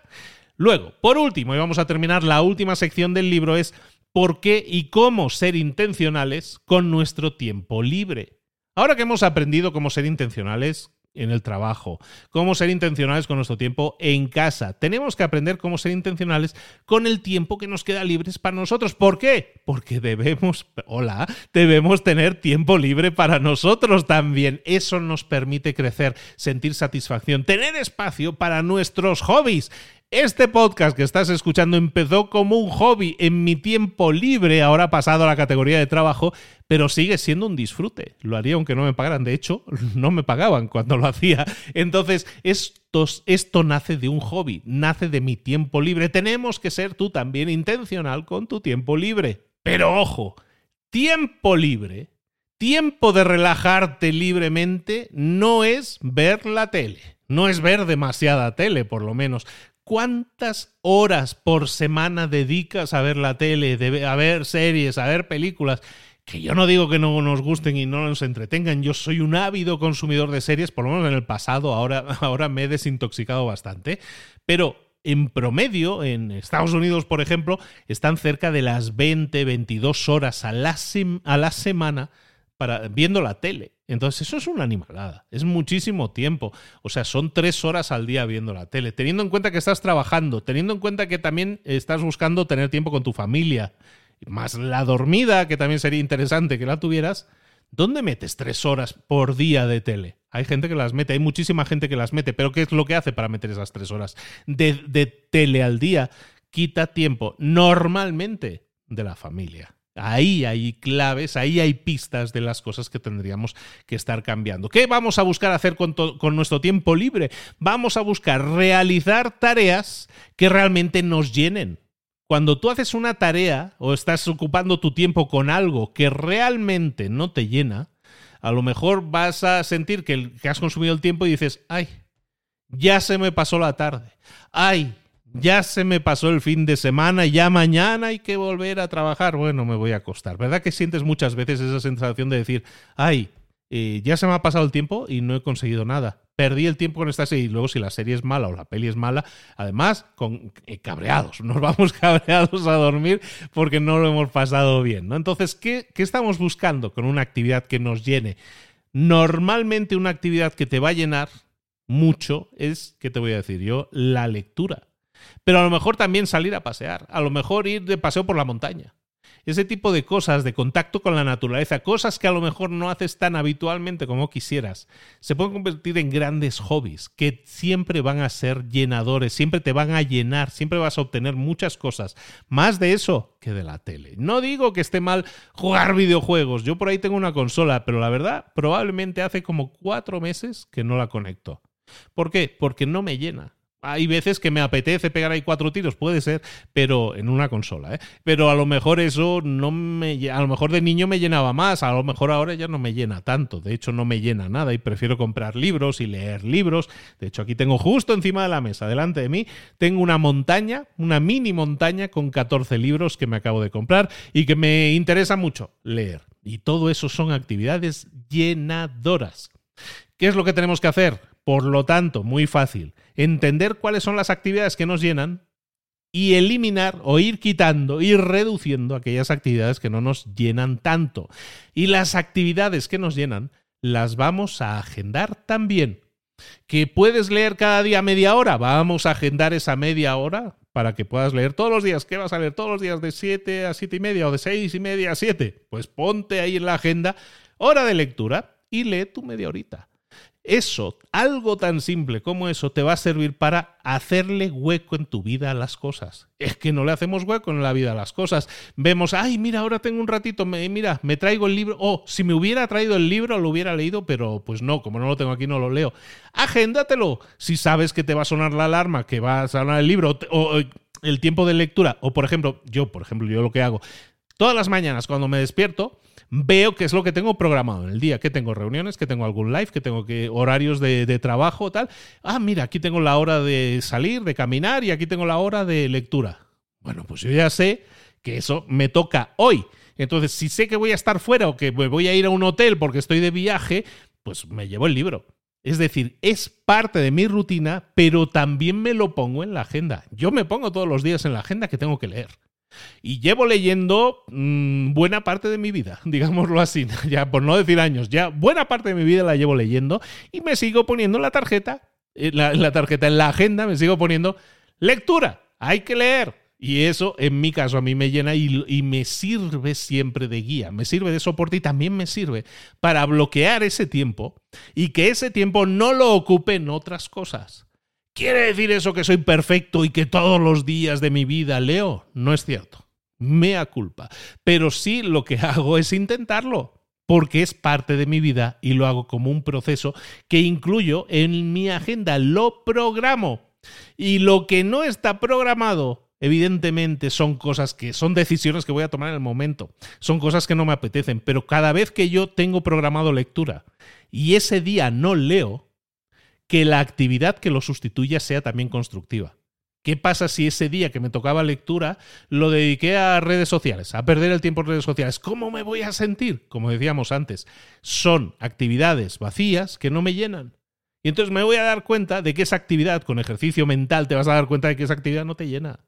Luego, por último, y vamos a terminar la última sección del libro, es por qué y cómo ser intencionales con nuestro tiempo libre. Ahora que hemos aprendido cómo ser intencionales, en el trabajo, cómo ser intencionales con nuestro tiempo en casa. Tenemos que aprender cómo ser intencionales con el tiempo que nos queda libres para nosotros. ¿Por qué? Porque debemos, hola, debemos tener tiempo libre para nosotros también. Eso nos permite crecer, sentir satisfacción, tener espacio para nuestros hobbies. Este podcast que estás escuchando empezó como un hobby en mi tiempo libre, ahora ha pasado a la categoría de trabajo, pero sigue siendo un disfrute. Lo haría aunque no me pagaran. De hecho, no me pagaban cuando lo hacía. Entonces, esto, nace de un hobby, nace de mi tiempo libre. Tenemos que ser tú también intencional con tu tiempo libre. Pero ojo, tiempo libre, tiempo de relajarte libremente, no es ver la tele. No es ver demasiada tele, por lo menos. ¿Cuántas horas por semana dedicas a ver la tele, a ver series, a ver películas? Que yo no digo que no nos gusten y no nos entretengan. Yo soy un ávido consumidor de series, por lo menos en el pasado, ahora, ahora me he desintoxicado bastante. Pero en promedio, en Estados Unidos, por ejemplo, están cerca de las 20, 22 horas a la, a la semana para, viendo la tele. Entonces, eso es una animalada. Es muchísimo tiempo. O sea, son tres horas al día viendo la tele. Teniendo en cuenta que estás trabajando, teniendo en cuenta que también estás buscando tener tiempo con tu familia, más la dormida, que también sería interesante que la tuvieras. ¿Dónde metes tres horas por día de tele? Hay gente que las mete, hay muchísima gente que las mete, pero ¿qué es lo que hace para meter esas tres horas de, de tele al día? Quita tiempo normalmente de la familia. Ahí hay claves, ahí hay pistas de las cosas que tendríamos que estar cambiando. ¿Qué vamos a buscar hacer con, nuestro tiempo libre? Vamos a buscar realizar tareas que realmente nos llenen. Cuando tú haces una tarea o estás ocupando tu tiempo con algo que realmente no te llena, a lo mejor vas a sentir que, has consumido el tiempo y dices, ay, ya se me pasó la tarde, ay, ya se me pasó el fin de semana, ya mañana hay que volver a trabajar, bueno, me voy a acostar. ¿Verdad que sientes muchas veces esa sensación de decir, ay, eh, ya se me ha pasado el tiempo y no he conseguido nada? Perdí el tiempo con esta serie y luego si la serie es mala o la peli es mala, además con eh, cabreados, nos vamos cabreados a dormir porque no lo hemos pasado bien, ¿no? Entonces, ¿qué, ¿qué estamos buscando con una actividad que nos llene? Normalmente una actividad que te va a llenar mucho es, ¿qué te voy a decir yo? La lectura. Pero a lo mejor también salir a pasear, a lo mejor ir de paseo por la montaña. Ese tipo de cosas, de contacto con la naturaleza, cosas que a lo mejor no haces tan habitualmente como quisieras, se pueden convertir en grandes hobbies que siempre van a ser llenadores, siempre te van a llenar, siempre vas a obtener muchas cosas. Más de eso que de la tele. No digo que esté mal jugar videojuegos, yo por ahí tengo una consola, pero la verdad, probablemente hace como cuatro meses que no la conecto. ¿Por qué? Porque no me llena. Hay veces que me apetece pegar ahí cuatro tiros, puede ser, pero en una consola, ¿eh? Pero a lo mejor eso no me. A lo mejor de niño me llenaba más, a lo mejor ahora ya no me llena tanto. De hecho, no me llena nada y prefiero comprar libros y leer libros. De hecho, aquí tengo justo encima de la mesa, delante de mí, tengo una montaña, una mini montaña con 14 libros que me acabo de comprar y que me interesa mucho leer. Y todo eso son actividades llenadoras. ¿Qué es lo que tenemos que hacer? Por lo tanto, muy fácil, entender cuáles son las actividades que nos llenan y eliminar o ir quitando, ir reduciendo aquellas actividades que no nos llenan tanto. Y las actividades que nos llenan las vamos a agendar también. ¿Que puedes leer cada día media hora? Vamos a agendar esa media hora para que puedas leer todos los días. ¿Qué vas a leer todos los días de 7 a 7 y media o de 6 y media a 7? Pues ponte ahí en la agenda hora de lectura y lee tu media horita. Eso, algo tan simple como eso, te va a servir para hacerle hueco en tu vida a las cosas. Es que no le hacemos hueco en la vida a las cosas. Vemos, ay, mira, ahora tengo un ratito, mira, me traigo el libro. Oh, si me hubiera traído el libro, lo hubiera leído, pero pues no, como no lo tengo aquí, no lo leo. Agéndatelo. Si sabes que te va a sonar la alarma, que va a sonar el libro, o el tiempo de lectura. O por ejemplo, yo, por ejemplo, yo lo que hago, todas las mañanas cuando me despierto, veo qué es lo que tengo programado en el día, que tengo reuniones, que tengo algún live, que tengo que, horarios de, de trabajo, tal. Ah, mira, aquí tengo la hora de salir, de caminar y aquí tengo la hora de lectura. Bueno, pues yo ya sé que eso me toca hoy. Entonces, si sé que voy a estar fuera o que me voy a ir a un hotel porque estoy de viaje, pues me llevo el libro. Es decir, es parte de mi rutina, pero también me lo pongo en la agenda. Yo me pongo todos los días en la agenda que tengo que leer. Y llevo leyendo mm, buena parte de mi vida, digámoslo así, ya por no decir años, ya buena parte de mi vida la llevo leyendo y me sigo poniendo la tarjeta, eh, la, tarjeta en la agenda, me sigo poniendo lectura, hay que leer. Y eso, en mi caso, a mí me llena y, me sirve siempre de guía, me sirve de soporte y también me sirve para bloquear ese tiempo y que ese tiempo no lo ocupe en otras cosas. ¿Quiere decir eso que soy perfecto y que todos los días de mi vida leo? No es cierto. Mea culpa. Pero sí lo que hago es intentarlo, porque es parte de mi vida y lo hago como un proceso que incluyo en mi agenda, lo programo. Y lo que no está programado, evidentemente son cosas que son decisiones que voy a tomar en el momento, son cosas que no me apetecen, pero cada vez que yo tengo programado lectura y ese día no leo, que la actividad que lo sustituya sea también constructiva. ¿Qué pasa si ese día que me tocaba lectura lo dediqué a redes sociales, a perder el tiempo en redes sociales? ¿Cómo me voy a sentir? Como decíamos antes, son actividades vacías que no me llenan. Y entonces me voy a dar cuenta de que esa actividad, con ejercicio mental, te vas a dar cuenta de que esa actividad no te llena.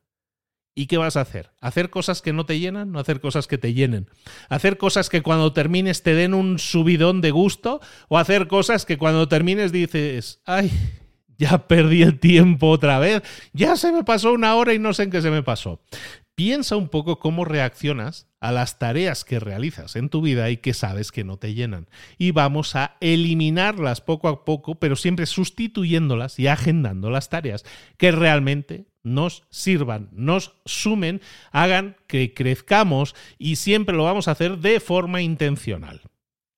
¿Y qué vas a hacer? ¿Hacer cosas que no te llenan? ¿No hacer cosas que te llenen? ¿Hacer cosas que cuando termines te den un subidón de gusto? ¿O hacer cosas que cuando termines dices, ay, ya perdí el tiempo otra vez, ya se me pasó una hora y no sé en qué se me pasó? Piensa un poco cómo reaccionas a las tareas que realizas en tu vida y que sabes que no te llenan. Y vamos a eliminarlas poco a poco, pero siempre sustituyéndolas y agendando las tareas que realmente nos sirvan, nos sumen, hagan que crezcamos y siempre lo vamos a hacer de forma intencional.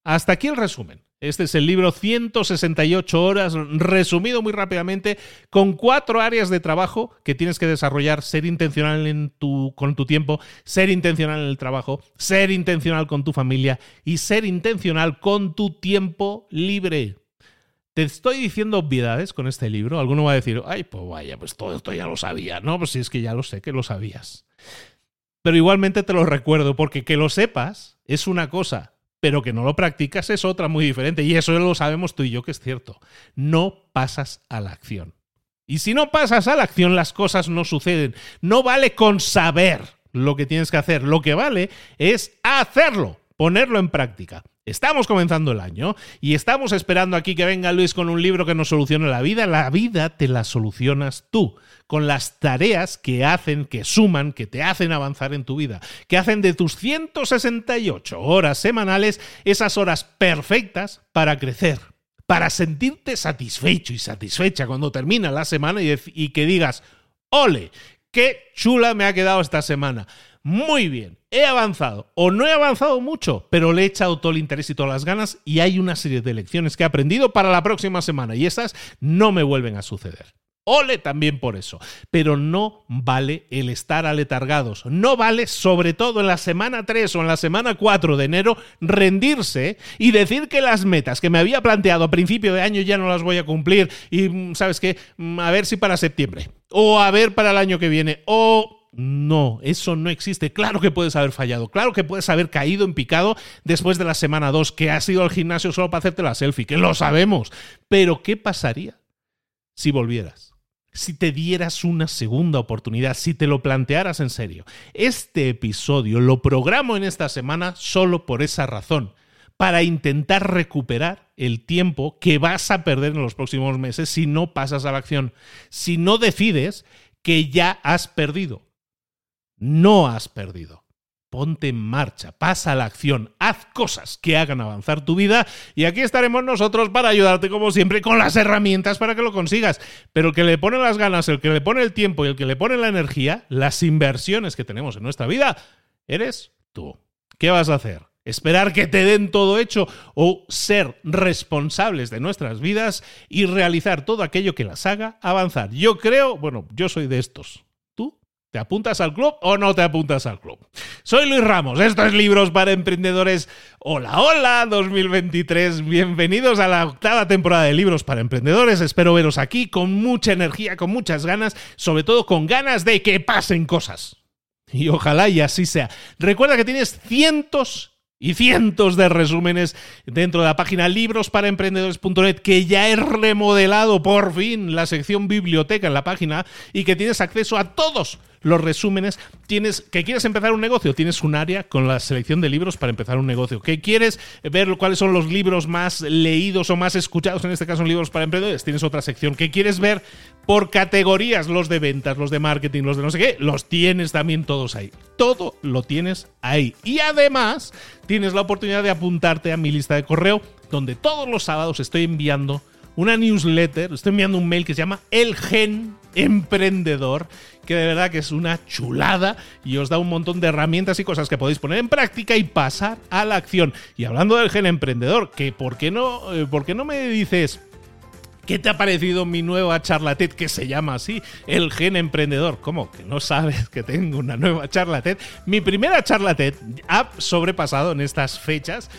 Hasta aquí el resumen. Este es el libro 168 horas, resumido muy rápidamente, con cuatro áreas de trabajo que tienes que desarrollar, ser intencional en tu, con tu tiempo, ser intencional en el trabajo, ser intencional con tu familia y ser intencional con tu tiempo libre. Te estoy diciendo obviedades con este libro. Alguno va a decir, ay, pues vaya, pues todo esto ya lo sabía. No, pues si es que ya lo sé, que lo sabías. Pero igualmente te lo recuerdo, porque que lo sepas es una cosa, pero que no lo practicas es otra muy diferente. Y eso lo sabemos tú y yo que es cierto. No pasas a la acción. Y si no pasas a la acción, las cosas no suceden. No vale con saber lo que tienes que hacer. Lo que vale es hacerlo ponerlo en práctica. Estamos comenzando el año y estamos esperando aquí que venga Luis con un libro que nos solucione la vida. La vida te la solucionas tú, con las tareas que hacen, que suman, que te hacen avanzar en tu vida, que hacen de tus 168 horas semanales esas horas perfectas para crecer, para sentirte satisfecho y satisfecha cuando termina la semana y, que digas, ole, qué chula me ha quedado esta semana muy bien, he avanzado o no he avanzado mucho, pero le he echado todo el interés y todas las ganas y hay una serie de lecciones que he aprendido para la próxima semana y esas no me vuelven a suceder. Ole también por eso. Pero no vale el estar aletargados. No vale, sobre todo en la semana 3 o en la semana 4 de enero, rendirse y decir que las metas que me había planteado a principio de año ya no las voy a cumplir. Y, mm, ¿sabes qué? Mm, a ver si para septiembre. O a ver para el año que viene. O no, eso no existe. Claro que puedes haber fallado, claro que puedes haber caído en picado después de la semana 2, que has ido al gimnasio solo para hacerte la selfie, que lo sabemos. Pero ¿qué pasaría si volvieras? Si te dieras una segunda oportunidad, si te lo plantearas en serio. Este episodio lo programo en esta semana solo por esa razón, para intentar recuperar el tiempo que vas a perder en los próximos meses si no pasas a la acción, si no decides que ya has perdido no has perdido. Ponte en marcha, pasa a la acción, haz cosas que hagan avanzar tu vida y aquí estaremos nosotros para ayudarte como siempre con las herramientas para que lo consigas. Pero el que le pone las ganas, el que le pone el tiempo y el que le pone la energía, las inversiones que tenemos en nuestra vida, eres tú. ¿Qué vas a hacer? ¿Esperar que te den todo hecho o ser responsables de nuestras vidas y realizar todo aquello que las haga avanzar? Yo creo, bueno, yo soy de estos. ¿Te apuntas al club o no te apuntas al club? Soy Luis Ramos, esto es Libros para Emprendedores. Hola, hola 2023, bienvenidos a la octava temporada de Libros para Emprendedores. Espero veros aquí con mucha energía, con muchas ganas, sobre todo con ganas de que pasen cosas. Y ojalá y así sea. Recuerda que tienes cientos y cientos de resúmenes dentro de la página librosparaemprendedores.net que ya he remodelado por fin la sección biblioteca en la página y que tienes acceso a todos los resúmenes. Tienes que quieres empezar un negocio, tienes un área con la selección de libros para empezar un negocio. Que quieres ver cuáles son los libros más leídos o más escuchados, en este caso libros para emprendedores, tienes otra sección. Que quieres ver por categorías los de ventas, los de marketing, los de no sé qué, los tienes también todos ahí. Todo lo tienes ahí. Y además tienes la oportunidad de apuntarte a mi lista de correo donde todos los sábados estoy enviando una newsletter, estoy enviando un mail que se llama El Gen Emprendedor, que de verdad que es una chulada y os da un montón de herramientas y cosas que podéis poner en práctica y pasar a la acción. Y hablando del Gen Emprendedor, que ¿por qué no, eh, ¿por qué no me dices... ¿Qué te ha parecido mi nueva charla TED que se llama así? El gen emprendedor. ¿Cómo? ¿Que no sabes que tengo una nueva charla TED? Mi primera charla TED ha sobrepasado en estas fechas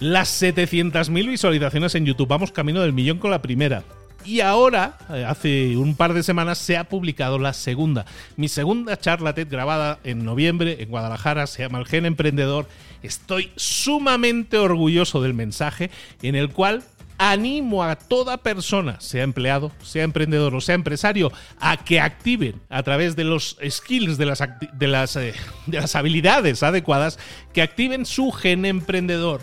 las 700.000 visualizaciones en YouTube. Vamos camino del millón con la primera. Y ahora, eh, hace un par de semanas, se ha publicado la segunda. Mi segunda charla TED grabada en noviembre en Guadalajara se llama El Gen Emprendedor. Estoy sumamente orgulloso del mensaje en el cual animo a toda persona, sea empleado, sea emprendedor o sea empresario, a que activen a través de los skills, de las, de las, eh, de las habilidades adecuadas, que activen su gen emprendedor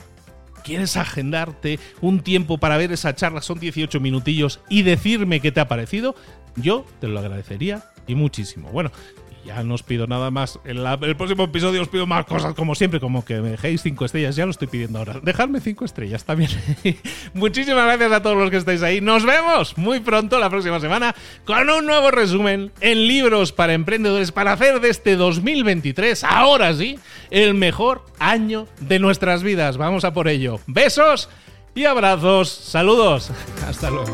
quieres agendarte un tiempo para ver esa charla, son 18 minutillos, y decirme qué te ha parecido, yo te lo agradecería y muchísimo. Bueno, ya no os pido nada más. En el próximo episodio os pido más cosas, como siempre, como que me dejéis cinco estrellas. Ya lo estoy pidiendo ahora. Dejadme cinco estrellas también. Muchísimas gracias a todos los que estáis ahí. Nos vemos muy pronto la próxima semana con un nuevo resumen en libros para emprendedores para hacer de este 2023, ahora sí, el mejor año de nuestras vidas. Vamos a por ello. Besos y abrazos. Saludos. Hasta luego.